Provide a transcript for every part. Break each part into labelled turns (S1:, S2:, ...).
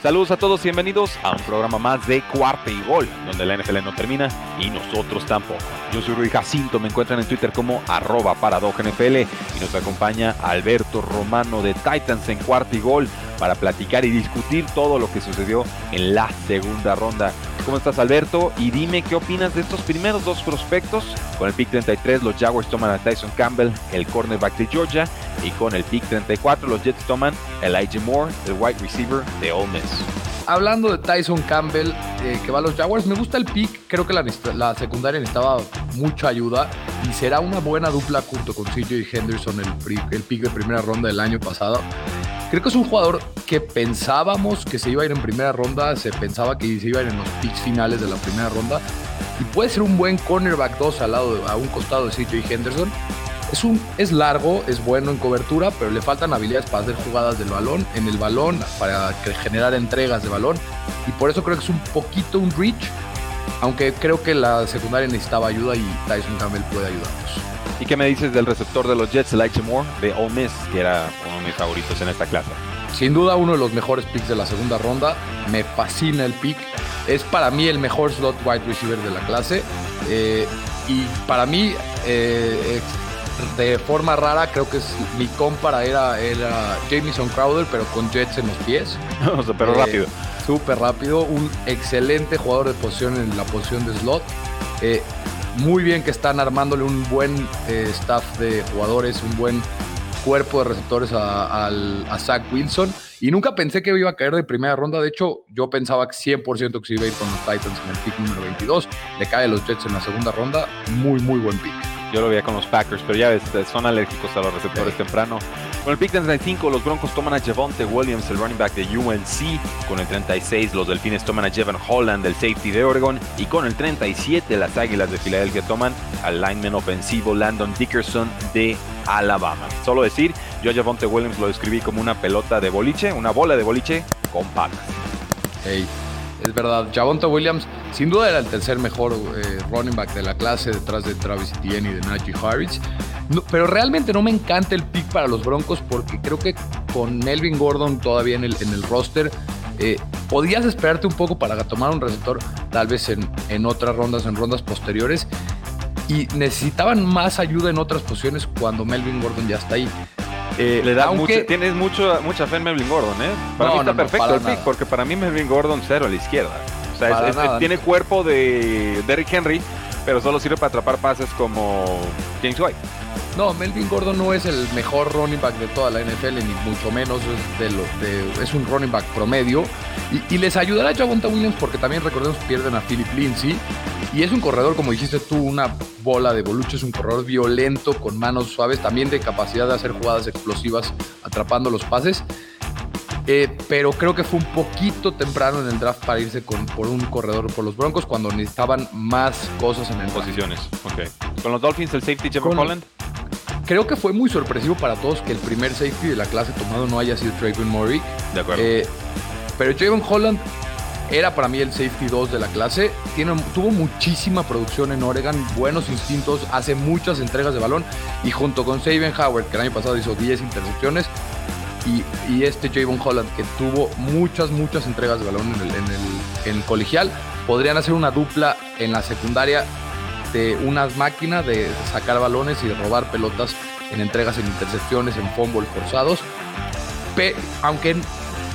S1: Saludos a todos y bienvenidos a un programa más de Cuarta y Gol, donde la NFL no termina y nosotros tampoco. Yo soy Rui Jacinto, me encuentran en Twitter como arroba NFL y nos acompaña Alberto Romano de Titans en Cuarta y Gol para platicar y discutir todo lo que sucedió en la segunda ronda. ¿Cómo estás Alberto? Y dime qué opinas de estos primeros dos prospectos. Con el pick 33 los Jaguars toman a Tyson Campbell, el cornerback de Georgia, y con el pick 34 los Jets toman Elijah Moore, el wide receiver de Ole Miss.
S2: Hablando de Tyson Campbell, eh, que va a los Jaguars, me gusta el pick. Creo que la, la, secundaria necesitaba mucha ayuda y será una buena dupla junto con CJ Henderson, el, el pick de primera ronda del año pasado. Creo que es un jugador que pensábamos que se iba a ir en primera ronda, se pensaba que se iba a ir en los picks finales de la primera ronda y puede ser un buen cornerback 2 al lado, a un costado de CJ Henderson. Es, un, es largo, es bueno en cobertura, pero le faltan habilidades para hacer jugadas del balón, en el balón, para generar entregas de balón. Y por eso creo que es un poquito un reach, aunque creo que la secundaria necesitaba ayuda y Tyson Campbell puede ayudarnos.
S1: ¿Y qué me dices del receptor de los Jets, Elijah Moore, de Ole Miss, que era uno de mis favoritos en esta clase?
S2: Sin duda uno de los mejores picks de la segunda ronda. Me fascina el pick. Es para mí el mejor slot wide receiver de la clase. Eh, y para mí, eh, de forma rara, creo que es, mi compara era, era Jamison Crowder, pero con Jets en los pies.
S1: pero eh, rápido.
S2: Súper rápido. Un excelente jugador de posición en la posición de slot muy bien que están armándole un buen eh, staff de jugadores, un buen cuerpo de receptores a, Zach Wilson. Y nunca pensé que iba a caer de primera ronda. De hecho, yo pensaba que 100% que se iba a ir con los Titans en el pick número 22. Le cae a los Jets en la segunda ronda. Muy, muy buen pick.
S1: Yo lo veía con los Packers, pero ya ves, son alérgicos a los receptores temprano. Con el pick 35, los Broncos toman a Javonte Williams, el running back de UNC. Con el 36, los Delfines toman a Jevan Holland, el safety de Oregon. Y con el 37, las Águilas de Filadelfia toman al lineman ofensivo Landon Dickerson de Alabama. Solo decir, yo a Javonte Williams lo describí como una pelota de boliche, una bola de boliche con patas.
S2: Hey es verdad. Javonte Williams, sin duda, era el tercer mejor eh, running back de la clase detrás de Travis Etienne y de Najee Harris. pero realmente no me encanta el pick para los Broncos porque creo que con Melvin Gordon todavía en el, en el roster, eh, podías esperarte un poco para tomar un receptor, tal vez en, en otras rondas, en rondas posteriores. Y necesitaban más ayuda en otras posiciones cuando Melvin Gordon ya está ahí.
S1: Eh, Le da tienes mucho, mucha fe en Melvin Gordon, ¿eh? Para mí está perfecto el pick, porque para mí Melvin Gordon cero a la izquierda. O sea, tiene cuerpo de Derrick Henry, pero solo sirve para atrapar pases como James White.
S2: No, Melvin Gordon no es el mejor running back de toda la NFL, ni mucho menos es, de lo, de, es un running back promedio. Y, les ayudará a Javonta Williams porque también recordemos que pierden a Philip Lindsay. Y es un corredor, como dijiste tú, una bola de bolucho, es un corredor violento, con manos suaves, también de capacidad de hacer jugadas explosivas atrapando los pases. Eh, pero creo que fue un poquito temprano en el draft para irse con, por un corredor por los Broncos cuando necesitaban más cosas en el
S1: posiciones. Con los Dolphins, el safety Jevon Holland.
S2: Creo que fue muy sorpresivo para todos que el primer safety de la clase tomado no haya sido Trayvon Murray.
S1: De acuerdo. Eh,
S2: pero Javon Holland era para mí el safety 2 de la clase. Tiene, tuvo muchísima producción en Oregon, buenos instintos, hace muchas entregas de balón. Y junto con Saban Howard, que el año pasado hizo 10 intercepciones, y, este Javon Holland, que tuvo muchas, muchas entregas de balón en el, en el colegial, podrían hacer una dupla en la secundaria de unas máquinas de sacar balones y de robar pelotas en entregas, en intercepciones, en fumble forzados. aunque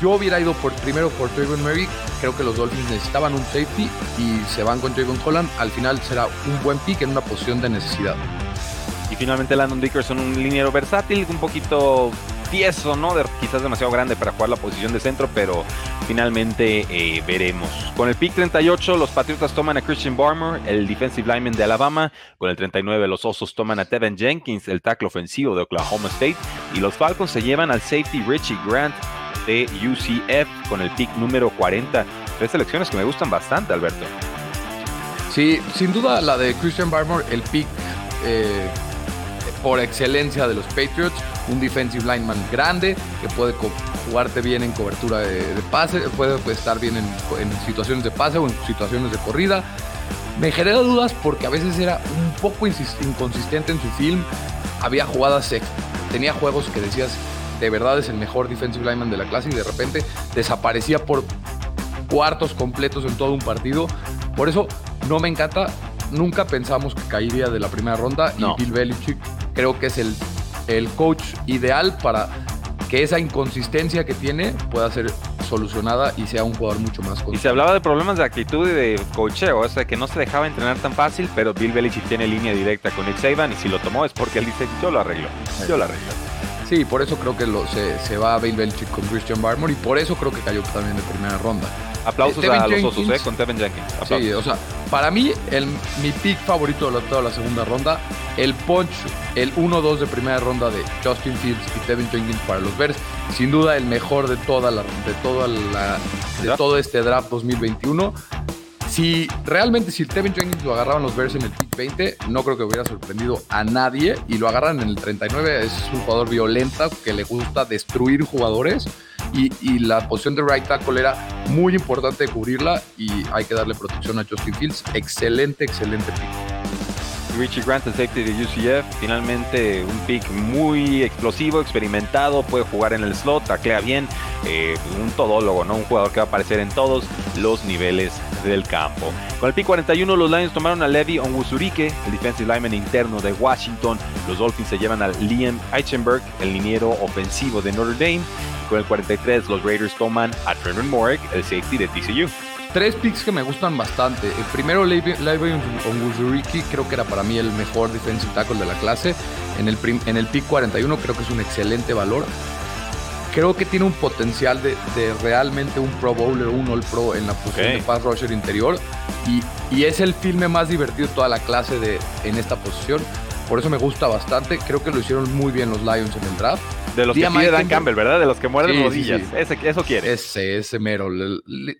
S2: yo hubiera ido por, primero por Trayvon Murray, creo que los Dolphins necesitaban un safety y se van con Trayvon Holland. Al final será un buen pick en una posición de necesidad.
S1: Y finalmente Landon Dickerson, un liniero versátil, un poquito tieso, ¿no? quizás demasiado grande para jugar la posición de centro, pero finalmente eh, veremos. Con el pick 38, los Patriotas toman a Christian Barmer, el defensive lineman de Alabama. Con el 39, los Osos toman a Tevin Jenkins, el tackle ofensivo de Oklahoma State. Y los Falcons se llevan al safety Richie Grant de UCF con el pick número 40. tres selecciones que me gustan bastante, Alberto.
S2: Sí, sin duda la de Christian Barmore, el pick eh, por excelencia de los Patriots, un defensive lineman grande que puede jugarte bien en cobertura de, pase, puede estar bien en, situaciones de pase o en situaciones de corrida. Me genera dudas porque a veces era un poco inconsistente en su film. Había jugadas, tenía juegos que decías, de verdad es el mejor defensive lineman de la clase y de repente desaparecía por cuartos completos en todo un partido. Por eso no me encanta. Nunca pensamos que caería de la primera ronda y Bill Belichick creo que es el, el coach ideal para que esa inconsistencia que tiene pueda ser solucionada y sea un jugador mucho más
S1: consistente. Y se hablaba de problemas de actitud y de cocheo, o sea, que no se dejaba entrenar tan fácil, pero Bill Belichick tiene línea directa con Nick Saban y si lo tomó es porque él dice, yo lo arreglo, yo lo arreglo.
S2: Sí, por eso creo que lo, se, se va a Bill Belichick con Christian Barmore y por eso creo que cayó también de primera ronda.
S1: Aplausos a los osos, ¿eh? Con Tevin Jenkins.
S2: Sí, o sea, para mí, el, mi pick favorito de toda la segunda ronda, el punch, el 1-2 de primera ronda de Justin Fields y Tevin Jenkins para los Bears. Sin duda, el mejor de toda la, de toda la, de todo este draft 2021. Si realmente, si Tevin Jenkins lo agarraban los Bears en el pick 20, no creo que hubiera sorprendido a nadie. Y lo agarran en el 39, es un jugador violento que le gusta destruir jugadores y, la posición de right tackle era muy importante cubrirla y hay que darle protección a Justin Fields. Excelente, excelente pick.
S1: Richie Grant, el safety de UCF, finalmente un pick muy explosivo, experimentado, puede jugar en el slot, taclea bien, eh, un todólogo, ¿no? Un jugador que va a aparecer en todos los niveles del campo. Con el pick 41, los Lions tomaron a Levi Onwuzurike, el defensive lineman interno de Washington. Los Dolphins se llevan a Liam Eichenberg, el liniero ofensivo de Notre Dame. Con el 43, los Raiders toman a Trevor Morrick, el safety de TCU.
S2: Tres picks que me gustan bastante. El primero, Levi Onwuzuriki, creo que era para mí el mejor defensive tackle de la clase. En el, en el pick 41 creo que es un excelente valor. Creo que tiene un potencial de, realmente un Pro Bowler, un All Pro en la posición de pass rusher interior. Y, y, es el filme más divertido de toda la clase de, en esta posición. Por eso me gusta bastante. Creo que lo hicieron muy bien los Lions en el draft.
S1: De los que pide Dan Campbell, ¿verdad? De los que muerden rodillas. Ese, eso quiere.
S2: Ese, ese mero.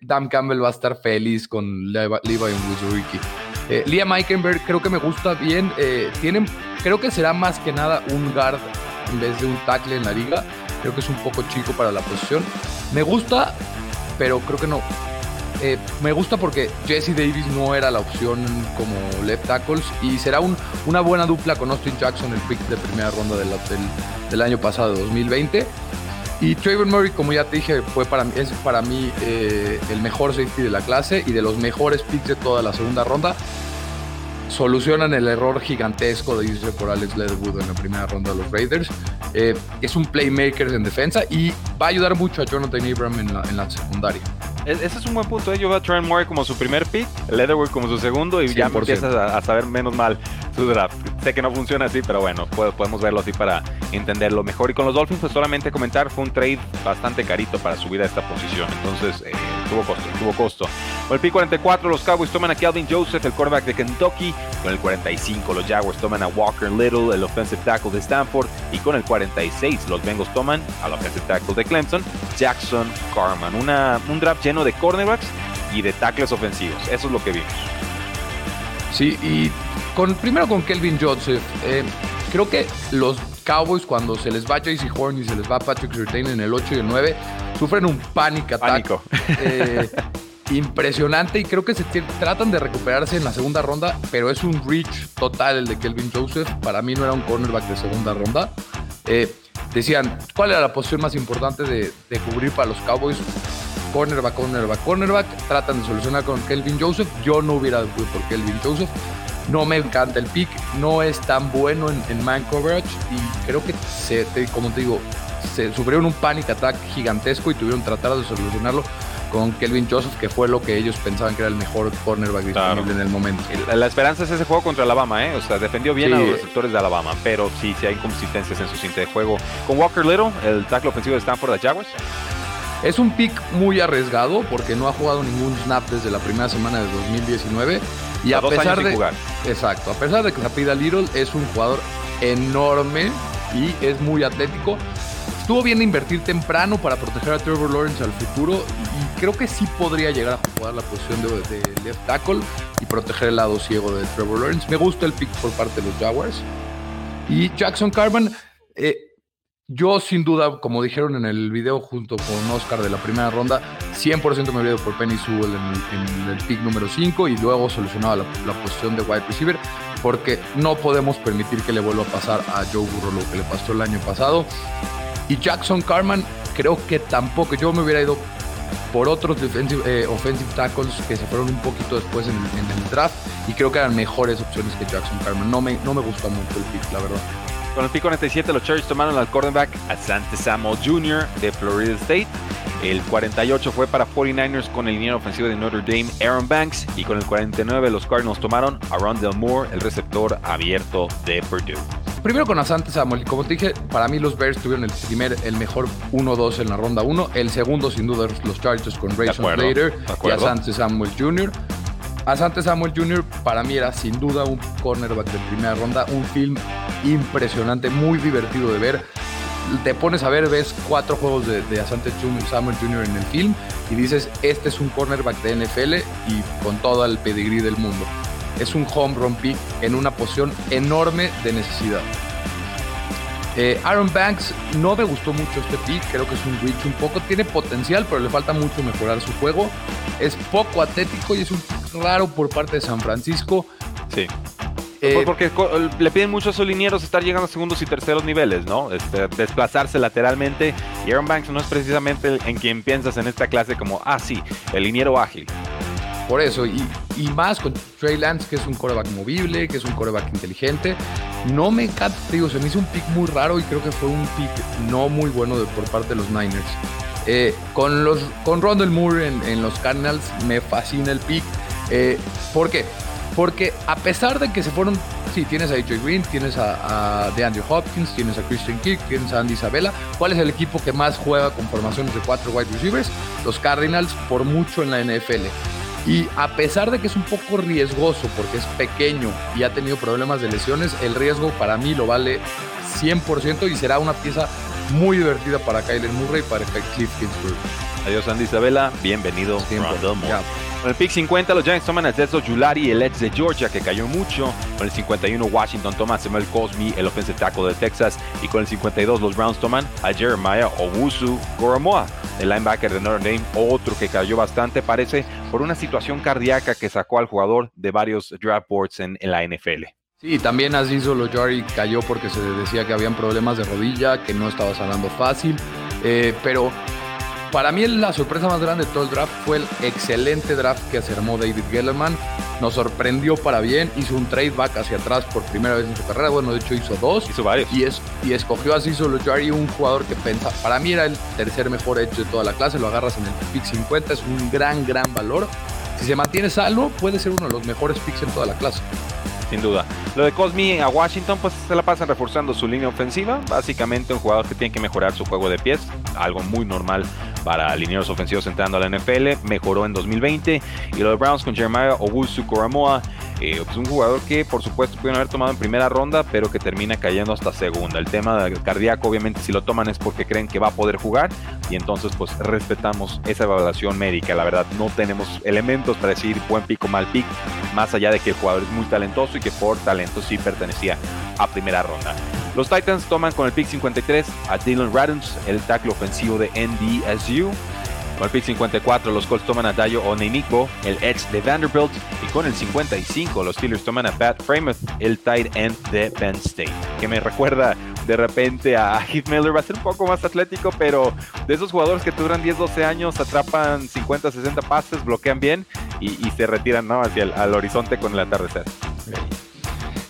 S2: Dan Campbell va a estar feliz con Levi Wuzuriki. Eh, Liam Eikenberg creo que me gusta bien. Eh, tienen, creo que será más que nada un guard en vez de un tackle en la liga. Creo que es un poco chico para la posición. Me gusta, pero creo que no. Eh, me gusta porque Jesse Davis no era la opción como left tackles y será un, una buena dupla con Austin Jackson, el pick de primera ronda del, del, año pasado, 2020. Y Trayvon Murray, como ya te dije, fue para, es para mí eh, el mejor safety de la clase y de los mejores picks de toda la segunda ronda solucionan el error gigantesco de irse por Alex Leatherwood en la primera ronda de los Raiders. Eh, es un playmaker en defensa y va a ayudar mucho a Jonathan Abram en la, en la secundaria.
S1: Ese es un buen punto. ¿eh? Yo veo a Trent Moore como su primer pick, Leatherwood como su segundo y ya empiezas a, saber menos mal su draft. Sé que no funciona así, pero bueno, podemos verlo así para entenderlo mejor. Y con los Dolphins, pues solamente comentar, fue un trade bastante carito para subir a esta posición. Entonces, eh, tuvo costo, tuvo costo. Con el pick 44, los Cowboys toman a Calvin Joseph, el quarterback de Kentucky. Con el 45, los Jaguars toman a Walker Little, el offensive tackle de Stanford. Y con el 46, los Bengals toman al offensive tackle de Clemson, Jackson Carman. Una, un draft lleno de cornerbacks y de tackles ofensivos. Eso es lo que vimos.
S2: Sí, y con, primero con Kelvin Joseph. Eh, creo que los Cowboys, cuando se les va JC Horn y se les va Patrick Surtain en el 8 y el 9, sufren un panic attack. Eh, impresionante y creo que se tratan de recuperarse en la segunda ronda, pero es un reach total el de Kelvin Joseph. Para mí no era un cornerback de segunda ronda. Eh, decían, ¿cuál era la posición más importante de, cubrir para los Cowboys? Cornerback, cornerback, cornerback. Tratan de solucionar con Kelvin Joseph. Yo no hubiera ido por Kelvin Joseph. No me encanta el pick, no es tan bueno en, man coverage y creo que, se, como te digo, se sufrieron un panic attack gigantesco y tuvieron que tratar de solucionarlo con Kelvin Joseph, que fue lo que ellos pensaban que era el mejor cornerback disponible en el momento.
S1: La, esperanza es ese juego contra Alabama, ¿eh? O sea, defendió bien a los receptores de Alabama, pero sí, sí hay inconsistencias en su cinta de juego. Con Walker Little, el tackle ofensivo de Stanford de Jaguars.
S2: Es un pick muy arriesgado porque no ha jugado ningún snap desde la primera semana de 2019. Y a, pesar de jugar. Exacto, a pesar de que se pida Little, es un jugador enorme y es muy atlético estuvo bien invertir temprano para proteger a Trevor Lawrence al futuro y creo que sí podría llegar a jugar la posición de, left tackle y proteger el lado ciego de Trevor Lawrence. Me gusta el pick por parte de los Jaguars. Y Jackson Carman, eh, yo sin duda, como dijeron en el video junto con Oscar de la primera ronda, 100% me había ido por Penny Sewell en, el pick número 5 y luego solucionaba la, la, posición de wide receiver porque no podemos permitir que le vuelva a pasar a Joe Burrow lo que le pasó el año pasado. Y Jackson Carman, creo que tampoco. Yo me hubiera ido por otros defensive, eh, offensive tackles que se fueron un poquito después en, el draft y creo que eran mejores opciones que Jackson Carman. No me, no me gusta mucho el pick, la verdad.
S1: Con el pick 47, los Chargers tomaron al cornerback Asante Samuel Jr. de Florida State. El 48 fue para 49ers con el línea ofensivo de Notre Dame, Aaron Banks. Y con el 49, los Cardinals tomaron a Rondell Moore, el receptor abierto de Purdue.
S2: Primero con Asante Samuel, como te dije, para mí los Bears tuvieron el primer, el mejor 1-2 en la ronda 1. El segundo, sin duda, los Chargers con Rayson Slater y Asante Samuel Jr. Asante Samuel Jr. para mí era sin duda un cornerback de primera ronda, un film impresionante, muy divertido de ver. Te pones a ver, ves cuatro juegos de, Asante Samuel Jr. en el film y dices, este es un cornerback de NFL y con todo el pedigrí del mundo es un home run pick en una posición enorme de necesidad. Eh, Aaron Banks no me gustó mucho este pick, creo que es un reach un poco, tiene potencial, pero le falta mucho mejorar su juego. Es poco atlético y es un raro por parte de San Francisco.
S1: Sí. Eh, porque le piden mucho a sus linieros estar llegando a segundos y terceros niveles, ¿no? Este, desplazarse lateralmente. Y Aaron Banks no es precisamente en quien piensas en esta clase como, ah, sí, el liniero ágil.
S2: Por eso, y, más con Trey Lance, que es un coreback movible, que es un coreback inteligente. No me encanta, digo, se me hizo un pick muy raro y creo que fue un pick no muy bueno por parte de los Niners. Eh, con, los, con Rondell Moore en, los Cardinals me fascina el pick. Eh, ¿Por qué? Porque a pesar de que se fueron, sí, tienes a AJ Green, tienes a, DeAndre Hopkins, tienes a Christian Kirk, tienes a Andy Isabella. ¿Cuál es el equipo que más juega con formaciones de cuatro wide receivers? Los Cardinals, por mucho en la NFL. Y a pesar de que es un poco riesgoso porque es pequeño y ha tenido problemas de lesiones, el riesgo para mí lo vale 100% y será una pieza muy divertida para Kyler Murray y para Cliff Kingsbury.
S1: Adiós Andy Isabella, bienvenido. Con el pick 50, los Giants toman a Tezo Julari, el ex de Georgia, que cayó mucho. Con el 51, Washington toma a Samuel Cosme, el offensive tackle de Texas. Y con el 52, los Browns toman a Jeremiah Owusu Goromoa, el linebacker de Notre Dame, otro que cayó bastante, parece, por una situación cardíaca que sacó al jugador de varios draft boards en, la NFL.
S2: Sí, también Aziz Olojari cayó porque se decía que habían problemas de rodilla, que no estaba sanando fácil. Eh, pero para mí la sorpresa más grande de todo el draft fue el excelente draft que se armó David Gellerman. Nos sorprendió para bien, hizo un trade back hacia atrás por primera vez en su carrera. Bueno, de hecho hizo dos.
S1: Hizo varios.
S2: Y, es, y escogió a Cecil Jari, un jugador que pensa, para mí era el tercer mejor hecho de toda la clase. Lo agarras en el pick 50, es un gran, gran valor. Si se mantiene salvo, puede ser uno de los mejores picks en toda la clase
S1: sin duda. Lo de Cosmi a Washington, pues se la pasan reforzando su línea ofensiva. Básicamente un jugador que tiene que mejorar su juego de pies, algo muy normal para linieros ofensivos entrando a la NFL. Mejoró en 2020. Y lo de Browns con Jeremiah Owusu Koramoa, eh, pues un jugador que por supuesto pudieron haber tomado en primera ronda, pero que termina cayendo hasta segunda. El tema del cardíaco, obviamente, si lo toman es porque creen que va a poder jugar. Y entonces, pues respetamos esa evaluación médica. La verdad, no tenemos elementos para decir buen pico, mal pick, más allá de que el jugador es muy talentoso y que por talento sí pertenecía a primera ronda. Los Titans toman con el pick 53 a Dylan Radons, el tackle ofensivo de NDSU. Con el pick 54, los Colts toman a Dayo Oneniko, el ex de Vanderbilt. Y con el 55, los Steelers toman a Pat Framath, el tight end de Penn State. Que me recuerda de repente a Heath Miller. Va a ser un poco más atlético, pero de esos jugadores que duran 10, 12 años, atrapan 50, 60 pases, bloquean bien y, se retiran ¿no? hacia el horizonte con el atardecer.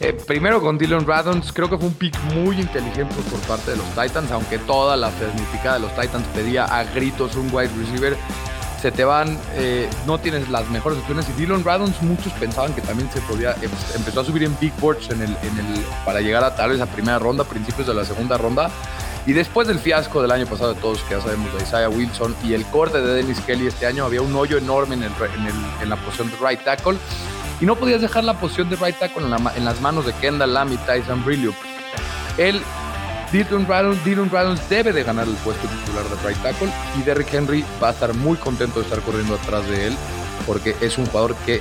S2: Eh, primero con Dylan Radons, creo que fue un pick muy inteligente por parte de los Titans, aunque toda la fanaticada de los Titans pedía a gritos un wide receiver. Se te van, eh, no tienes las mejores opciones. Y Dylan Radons, muchos pensaban que también se podía. Em, empezó a subir en big boards en el, para llegar a tal vez a primera ronda, principios de la segunda ronda. Y después del fiasco del año pasado de todos, que ya sabemos, de Isaiah Wilson y el corte de Dennis Kelly este año, había un hoyo enorme en, el, en la posición de right tackle y no podías dejar la posición de right tackle en, las manos de Kendall Lamb Tyson Brillo. Él Dylan Reynolds, debe de ganar el puesto titular de right tackle y Derrick Henry va a estar muy contento de estar corriendo atrás de él porque es un jugador que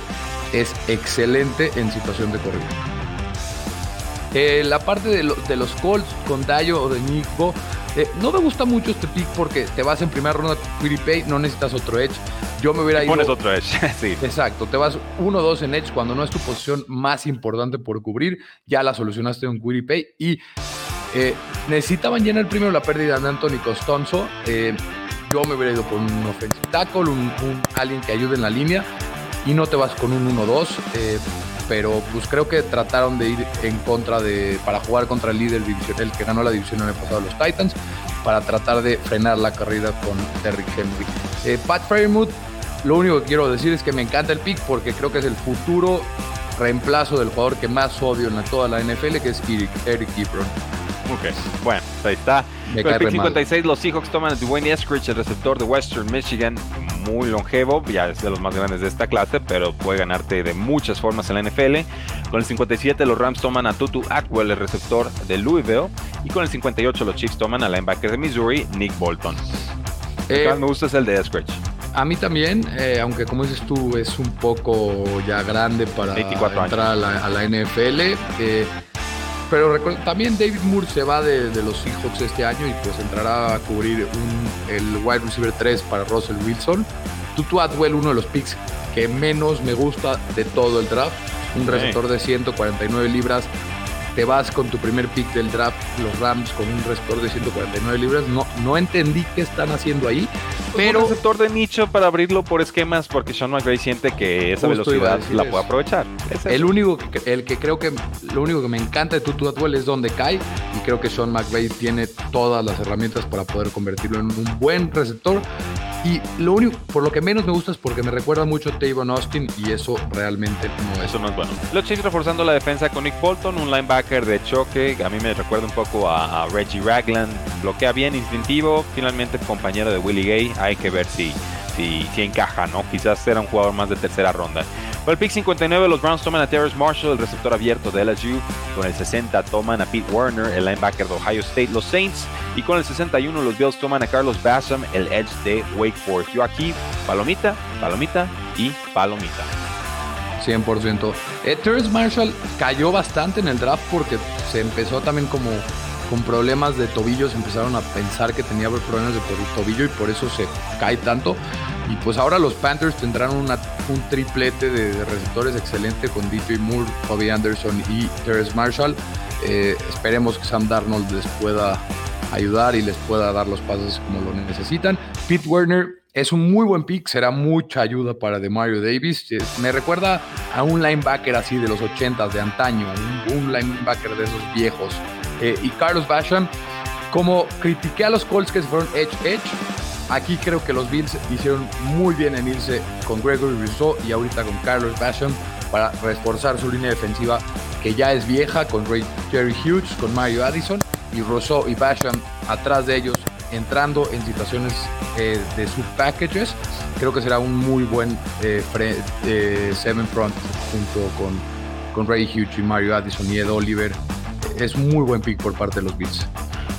S2: es excelente en situación de corrida. Eh, la parte de, los Colts con Dayo o de Nico, eh, no me gusta mucho este pick porque te vas en primera ronda con Pay, no necesitas otro edge. Yo me hubiera ido.
S1: Pones otro edge, sí.
S2: Exacto, te vas 1-2 en edge cuando no es tu posición más importante por cubrir. Ya la solucionaste en Pay y eh, necesitaban llenar primero la pérdida de Anthony Costonzo. yo me hubiera ido con un offensive tackle, un, un, alguien que ayude en la línea y no te vas con un 1-2 pero pues creo que trataron de ir en contra de, para jugar contra el líder divisional, que ganó la división en el pasado, los Titans, para tratar de frenar la carrera con Derrick Henry. Eh, Pat Fairmouth, lo único que quiero decir es que me encanta el pick porque creo que es el futuro reemplazo del jugador que más odio en toda la NFL, que es Eric, Eric Ebron.
S1: Ok, bueno, ahí está. Con el pick 56, los Seahawks toman a Dwayne Eskridge, el receptor de Western Michigan, muy longevo, ya es de los más grandes de esta clase, pero puede ganarte de muchas formas en la NFL. Con el 57 los Rams toman a Tutu Atwell, el receptor de Louisville, y con el 58 los Chiefs toman al linebacker de Missouri, Nick Bolton. el que más me gusta es el de Eskridge.
S2: A mí también, eh, aunque como dices tú, es un poco ya grande para entrar a la, NFL. Eh, pero también David Moore se va de, los Seahawks este año y pues entrará a cubrir el wide receiver 3 para Russell Wilson. Tutu Atwell, uno de los picks que menos me gusta de todo el draft. Un receptor de 149 libras, te vas con tu primer pick del draft, los Rams, con un receptor de 149 libras. No, no entendí qué están haciendo ahí. Pues pero...
S1: Un receptor de nicho para abrirlo por esquemas porque Sean McVay siente que esa velocidad la puede aprovechar.
S2: el único que, el que creo que lo único que me encanta de Tutu Atwell es donde cae y creo que Sean McVay tiene todas las herramientas para poder convertirlo en un buen receptor y lo único, por lo que menos me gusta es porque me recuerda mucho a Tavon Austin y eso realmente no es.
S1: Eso no es bueno. Los Chiefs reforzando la defensa con Nick Bolton, un linebacker de choque, a mí me recuerda un poco a, Reggie Ragland. Bloquea bien, instintivo, finalmente compañero de Willie Gay. Hay que ver si, si, si encaja, ¿no? Quizás será un jugador más de tercera ronda. Con el pick 59, los Browns toman a Terrence Marshall, el receptor abierto de LSU. Con el 60 toman a Pete Warner, el linebacker de Ohio State, los Saints. Y con el 61, los Bills toman a Carlos Bassam, el edge de Wake Forest. Yo aquí, palomita, palomita y palomita.
S2: 100%. Eh, Terrence Marshall cayó bastante en el draft porque se empezó también como con problemas de tobillos, empezaron a pensar que tenía problemas de tobillo y por eso se cae tanto. Y pues ahora los Panthers tendrán un triplete de, receptores excelente con DJ Moore, Bobby Anderson y Terrence Marshall. Eh, esperemos que Sam Darnold les pueda ayudar y les pueda dar los pasos como lo necesitan. Pete Werner es un muy buen pick, será mucha ayuda para Mario Davis. Eh, me recuerda a un linebacker así de los 80s de antaño, un, linebacker de esos viejos. Eh, y Carlos Basham, como critiqué a los Colts que se fueron edge-edge, Aquí creo que los Bills hicieron muy bien en irse con Gregory Rousseau y ahorita con Carlos Basham para reforzar su línea defensiva que ya es vieja con Ray, Jerry Hughes, con Mario Addison y Rousseau y Basham atrás de ellos entrando en situaciones eh, de sub packages. Creo que será un muy buen eh, eh, seven front junto con, con Ray Hughes y Mario Addison y Ed Oliver. Es muy buen pick por parte de los Bills.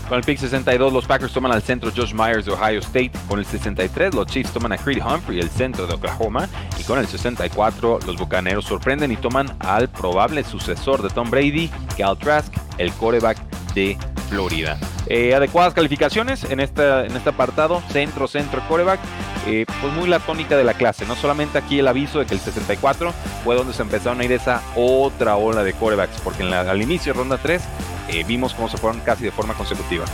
S1: Con el pick 62, los Packers toman al centro Josh Myers de Ohio State. Con el 63, los Chiefs toman a Creed Humphrey, el centro de Oklahoma. Y con el 64, los Bucaneros sorprenden y toman al probable sucesor de Tom Brady, Cal Trask, el quarterback de Florida. Eh, adecuadas calificaciones en, esta, en este apartado, centro, centro, quarterback. Eh, pues muy la tónica de la clase. No solamente aquí el aviso de que el 64 fue donde se empezaron a ir esa otra ola de quarterbacks, porque en la, al inicio, ronda 3, eh, vimos cómo se fueron casi de forma consecutiva.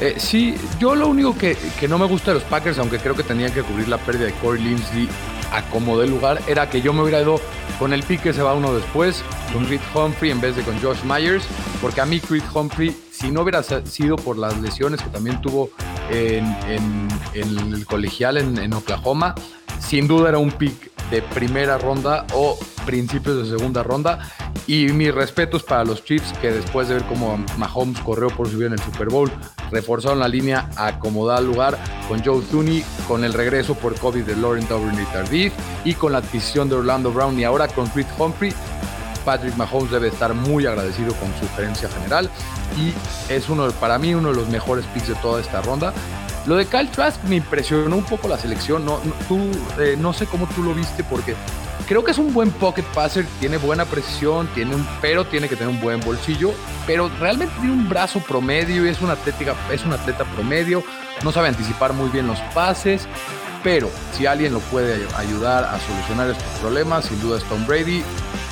S2: Eh, sí, yo lo único que, no me gusta de los Packers, aunque creo que tenían que cubrir la pérdida de Corey Linsley a como del lugar, era que yo me hubiera ido con el pick que se va uno después, con Creed Humphrey en vez de con Josh Myers, porque a mí Creed Humphrey, si no hubiera sido por las lesiones que también tuvo en, el colegial en Oklahoma, sin duda era un pick de primera ronda o principios de segunda ronda. Y mis respetos para los Chiefs que después de ver cómo Mahomes corrió por su vida en el Super Bowl, reforzaron la línea a como da lugar con Joe Tooney, con el regreso por COVID de Lauren Duvernay Tardif y con la adquisición de Orlando Brown y ahora con Creed Humphrey. Patrick Mahomes debe estar muy agradecido con su gerencia general y es uno, para mí uno de los mejores picks de toda esta ronda. Lo de Kyle Trask me impresionó un poco la selección. No, tú, eh, no sé cómo tú lo viste porque creo que es un buen pocket passer, tiene buena precisión, tiene un, pero tiene que tener un buen bolsillo, pero realmente tiene un brazo promedio es una atlética, es un atleta promedio, no sabe anticipar muy bien los pases, pero si alguien lo puede ayudar a solucionar estos problemas, sin duda es Tom Brady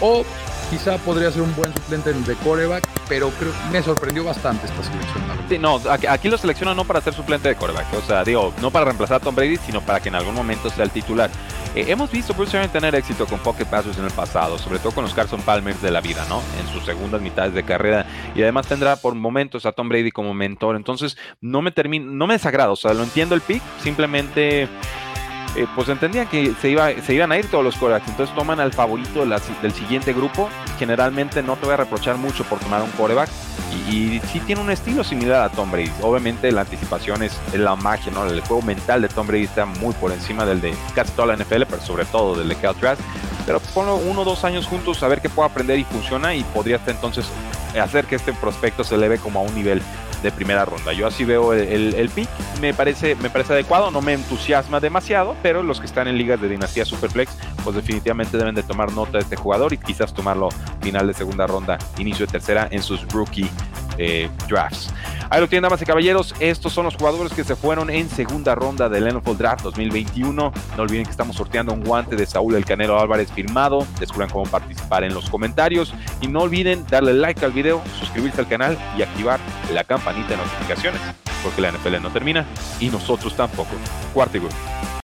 S2: o quizá podría ser un buen suplente de coreback, pero creo me sorprendió bastante esta selección.
S1: Sí, no, aquí, lo seleccionan no para ser suplente de coreback, o sea, digo, no para reemplazar a Tom Brady, sino para que en algún momento sea el titular. Eh, hemos visto Bruce Arians tener éxito con pocket passes en el pasado, sobre todo con los Carson Palmers de la vida, ¿no? En sus segundas mitades de carrera y además tendrá por momentos a Tom Brady como mentor, entonces no me termina, no me desagrada, o sea, lo entiendo el pick, simplemente eh, pues entendían que se, iba, se iban a ir todos los corebacks. Entonces toman al favorito del siguiente grupo. Generalmente no te voy a reprochar mucho por tomar un coreback. Y, y sí tiene un estilo similar a Tom Brady. Obviamente la anticipación es, la magia, ¿no? El juego mental de Tom Brady está muy por encima del de casi toda la NFL, pero sobre todo del de Cal Trask. Pero ponlo uno o dos años juntos a ver qué puede aprender y funciona y podría hasta entonces hacer que este prospecto se eleve como a un nivel de primera ronda. Yo así veo el, pick, me parece, me parece adecuado, no me entusiasma demasiado, pero los que están en ligas de dinastía Superflex, pues definitivamente deben de tomar nota de este jugador y quizás tomarlo final de segunda ronda, inicio de tercera en sus rookie eh, drafts. Ahí lo tienen, damas y caballeros. Estos son los jugadores que se fueron en segunda ronda del NFL Draft 2021. No olviden que estamos sorteando un guante de Saúl El Canelo Álvarez firmado. Descubran cómo participar en los comentarios. Y no olviden darle like al video, suscribirse al canal y activar la campanita de notificaciones. Porque la NFL no termina y nosotros tampoco. Cuarto y